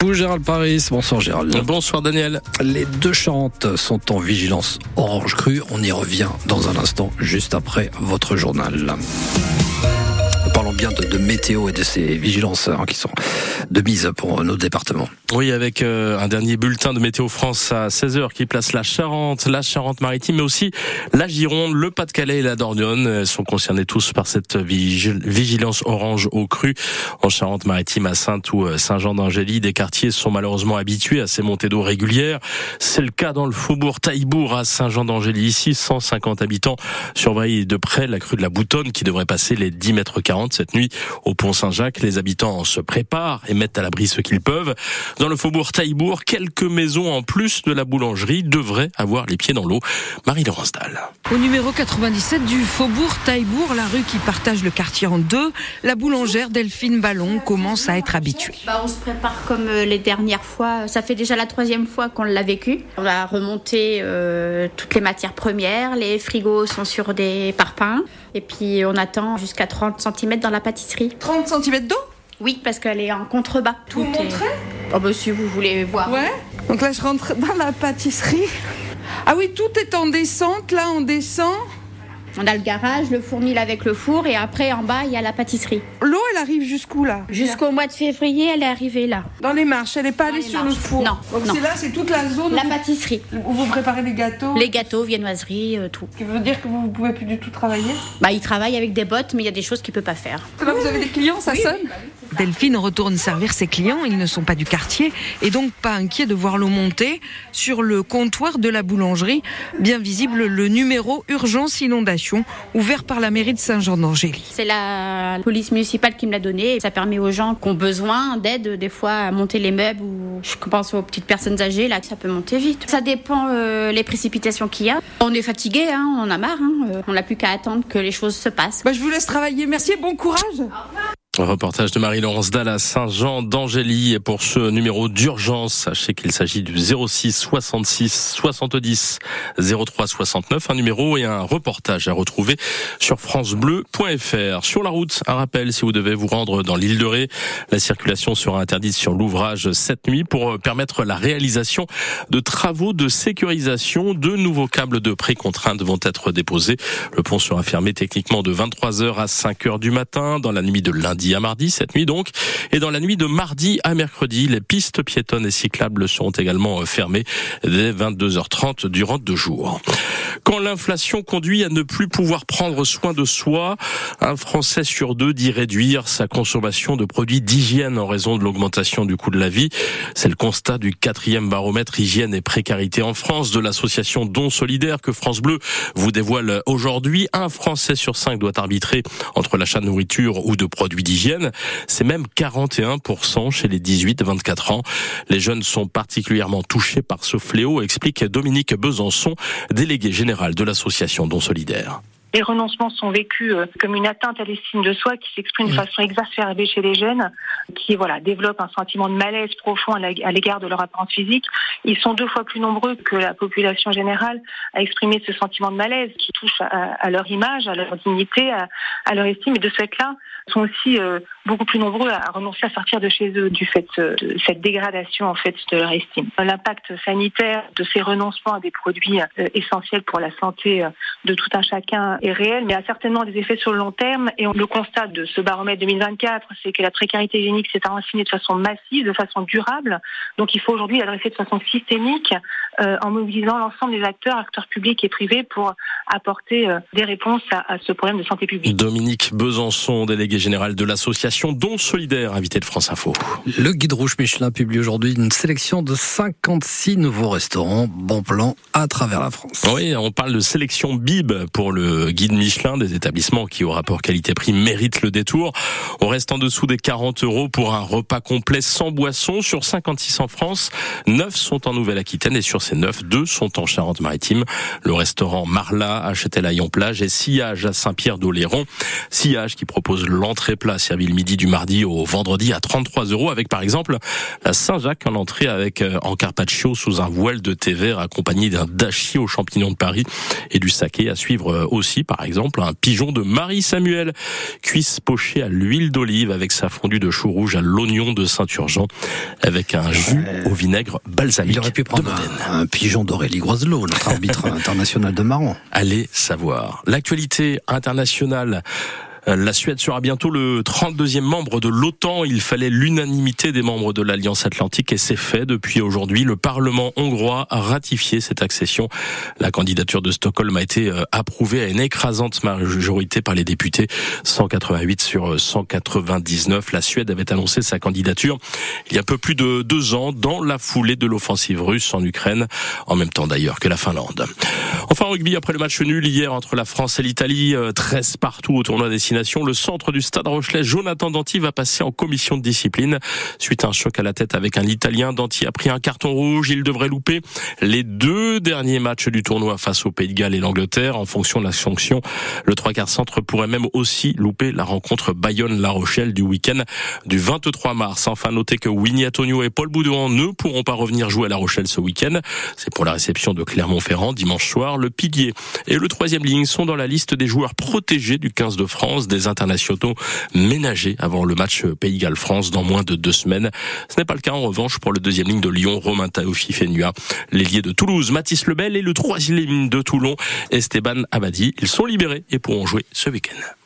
Bonjour Gérald Paris, bonsoir Gérald. Bonsoir Daniel. Les deux Charentes sont en vigilance orange crue. On y revient dans un instant, juste après votre journal. Parlons bien de, météo et de ces vigilances hein, qui sont de mise pour nos départements. Oui, avec euh, un dernier bulletin de Météo France à 16h qui place la Charente, la Charente-Maritime, mais aussi la Gironde, le Pas-de-Calais et la Dordogne Elles sont concernés tous par cette vigilance orange au cru en Charente-Maritime à Sainte ou euh, Saint-Jean-d'Angély. Des quartiers sont malheureusement habitués à ces montées d'eau régulières. C'est le cas dans le faubourg Taillebourg à Saint-Jean-d'Angély. Ici, 150 habitants surveillent de près la crue de la Boutonne qui devrait passer les 10 mètres 40 cette nuit au pont Saint-Jacques. Les habitants se préparent et mettent à l'abri ce qu'ils peuvent. Dans le faubourg Taillebourg, quelques maisons en plus de la boulangerie devraient avoir les pieds dans l'eau. Marie-Laurence Dalle. Au numéro 97 du faubourg Taillebourg, la rue qui partage le quartier en deux, la boulangère Delphine Ballon commence à être habituée. Bah, on se prépare comme euh, les dernières fois. Ça fait déjà la troisième fois qu'on l'a vécu. On a remonté euh, toutes les matières premières. Les frigos sont sur des parpaings. Et puis on attend jusqu'à 30 cm dans la pâtisserie. 30 cm d'eau? Oui, parce qu'elle est en contrebas. Tout vous est... Oh bah si vous voulez voir. Ouais. Donc là je rentre dans la pâtisserie. Ah oui, tout est en descente. Là on descend. On a le garage, le fournil avec le four et après en bas il y a la pâtisserie. L'eau elle arrive jusqu'où là? Jusqu'au mois de février elle est arrivée là. Dans les marches, elle n'est pas allée sur le four Non. Donc c'est là, c'est toute la zone. La où pâtisserie. Où vous préparez les gâteaux Les gâteaux, viennoiseries, euh, tout. Ce qui veut dire que vous ne pouvez plus du tout travailler? Bah il travaille avec des bottes mais il y a des choses qu'il peut pas faire. Là vous avez des clients, ça sonne? Delphine retourne servir ses clients, ils ne sont pas du quartier et donc pas inquiets de voir l'eau monter sur le comptoir de la boulangerie, bien visible le numéro urgence inondation ouvert par la mairie de Saint-Jean-d'Angély. C'est la police municipale qui me l'a donné. Ça permet aux gens qui ont besoin d'aide, des fois, à monter les meubles ou je pense aux petites personnes âgées, là, ça peut monter vite. Ça dépend euh, les précipitations qu'il y a. On est fatigué, hein, on a marre. Hein, on n'a plus qu'à attendre que les choses se passent. Bah, je vous laisse travailler. Merci et bon courage. Au revoir. Reportage de Marie-Laurence Dalle à Saint-Jean d'Angély. Pour ce numéro d'urgence, sachez qu'il s'agit du 06 66 70 03 69. Un numéro et un reportage à retrouver sur francebleu.fr. Sur la route, un rappel, si vous devez vous rendre dans l'île de Ré, la circulation sera interdite sur l'ouvrage cette nuit pour permettre la réalisation de travaux de sécurisation. De nouveaux câbles de précontrainte vont être déposés. Le pont sera fermé techniquement de 23h à 5h du matin dans la nuit de lundi à mardi, cette nuit donc. Et dans la nuit de mardi à mercredi, les pistes piétonnes et cyclables seront également euh, fermées dès 22h30 durant deux jours. Quand l'inflation conduit à ne plus pouvoir prendre soin de soi, un Français sur deux dit réduire sa consommation de produits d'hygiène en raison de l'augmentation du coût de la vie. C'est le constat du quatrième baromètre hygiène et précarité en France de l'association Don Solidaire que France Bleu vous dévoile aujourd'hui. Un Français sur cinq doit arbitrer entre l'achat de nourriture ou de produits d'hygiène. C'est même 41% chez les 18-24 ans. Les jeunes sont particulièrement touchés par ce fléau, explique Dominique Besançon, délégué général de l'association Don Solidaire. Les renoncements sont vécus euh, comme une atteinte à l'estime de soi qui s'exprime de façon exacerbée chez les jeunes, qui voilà développent un sentiment de malaise profond à l'égard de leur apparence physique. Ils sont deux fois plus nombreux que la population générale à exprimer ce sentiment de malaise qui touche à, leur image, à leur dignité, à, leur estime. Et de ce fait-là, sont aussi euh, beaucoup plus nombreux à renoncer à sortir de chez eux du fait euh, de cette dégradation en fait de leur estime. L'impact sanitaire de ces renoncements à des produits essentiels pour la santé de tout un chacun est réel, mais a certainement des effets sur le long terme. Et on le constate de ce baromètre 2024, c'est que la précarité hygiénique s'est enracinée de façon massive, de façon durable. Donc il faut aujourd'hui l'adresser de façon systémique euh, en mobilisant l'ensemble des acteurs, acteurs publics et privés, pour apporter euh, des réponses à, à, ce problème de santé publique. Dominique Besançon, délégué général de l'association Don Solidaire, invité de France Info. Le guide rouge Michelin publie aujourd'hui une sélection de 56 nouveaux restaurants, bon plan à travers la France. Oui, on parle de sélection BIB pour le guide Michelin, des établissements qui, au rapport qualité-prix, méritent le détour. On reste en dessous des 40 euros pour un repas complet sans boisson. Sur 56 en France, 9 sont en Nouvelle-Aquitaine et sur ces 9, 2 sont en Charente-Maritime. Le restaurant Marla à Châtelaillon-Plage et Sillage à Saint-Pierre-d'Oléron. Sillage qui propose l'entrée plat servi le midi du mardi au vendredi à 33 euros avec par exemple la Saint-Jacques en entrée avec euh, en carpaccio sous un voile de thé vert accompagné d'un dashi aux champignons de Paris et du saké à suivre euh, aussi aussi, par exemple, un pigeon de Marie Samuel, cuisse pochée à l'huile d'olive avec sa fondue de chou rouge à l'oignon de Saint-Urgent, avec un jus au vinaigre balsamique. Il aurait pu prendre un, un, pigeon d'Aurélie Groiselot, notre arbitre international de marron. Allez savoir. L'actualité internationale la Suède sera bientôt le 32e membre de l'OTAN. Il fallait l'unanimité des membres de l'Alliance Atlantique et c'est fait depuis aujourd'hui. Le Parlement hongrois a ratifié cette accession. La candidature de Stockholm a été euh, approuvée à une écrasante majorité par les députés, 188 sur 199. La Suède avait annoncé sa candidature il y a peu plus de deux ans dans la foulée de l'offensive russe en Ukraine, en même temps d'ailleurs que la Finlande. Enfin, rugby, après le match nul hier entre la France et l'Italie, 13 euh, partout au tournoi des le centre du Stade Rochelet, Jonathan Danty, va passer en commission de discipline. Suite à un choc à la tête avec un Italien, Danty a pris un carton rouge. Il devrait louper les deux derniers matchs du tournoi face au Pays de Galles et l'Angleterre. En fonction de la sanction, le 3 quarts centre pourrait même aussi louper la rencontre Bayonne-La Rochelle du week-end du 23 mars. Enfin, notez que Winnie Antonio et Paul Boudouin ne pourront pas revenir jouer à La Rochelle ce week-end. C'est pour la réception de Clermont-Ferrand dimanche soir. Le pilier et le troisième ligne sont dans la liste des joueurs protégés du 15 de France des internationaux ménagés avant le match Pays Galles-France dans moins de deux semaines. Ce n'est pas le cas en revanche pour le deuxième ligne de Lyon, Romain Taofi Fenua, l'ailier de Toulouse, Mathis Lebel et le troisième ligne de Toulon, Esteban Abadi. Ils sont libérés et pourront jouer ce week-end.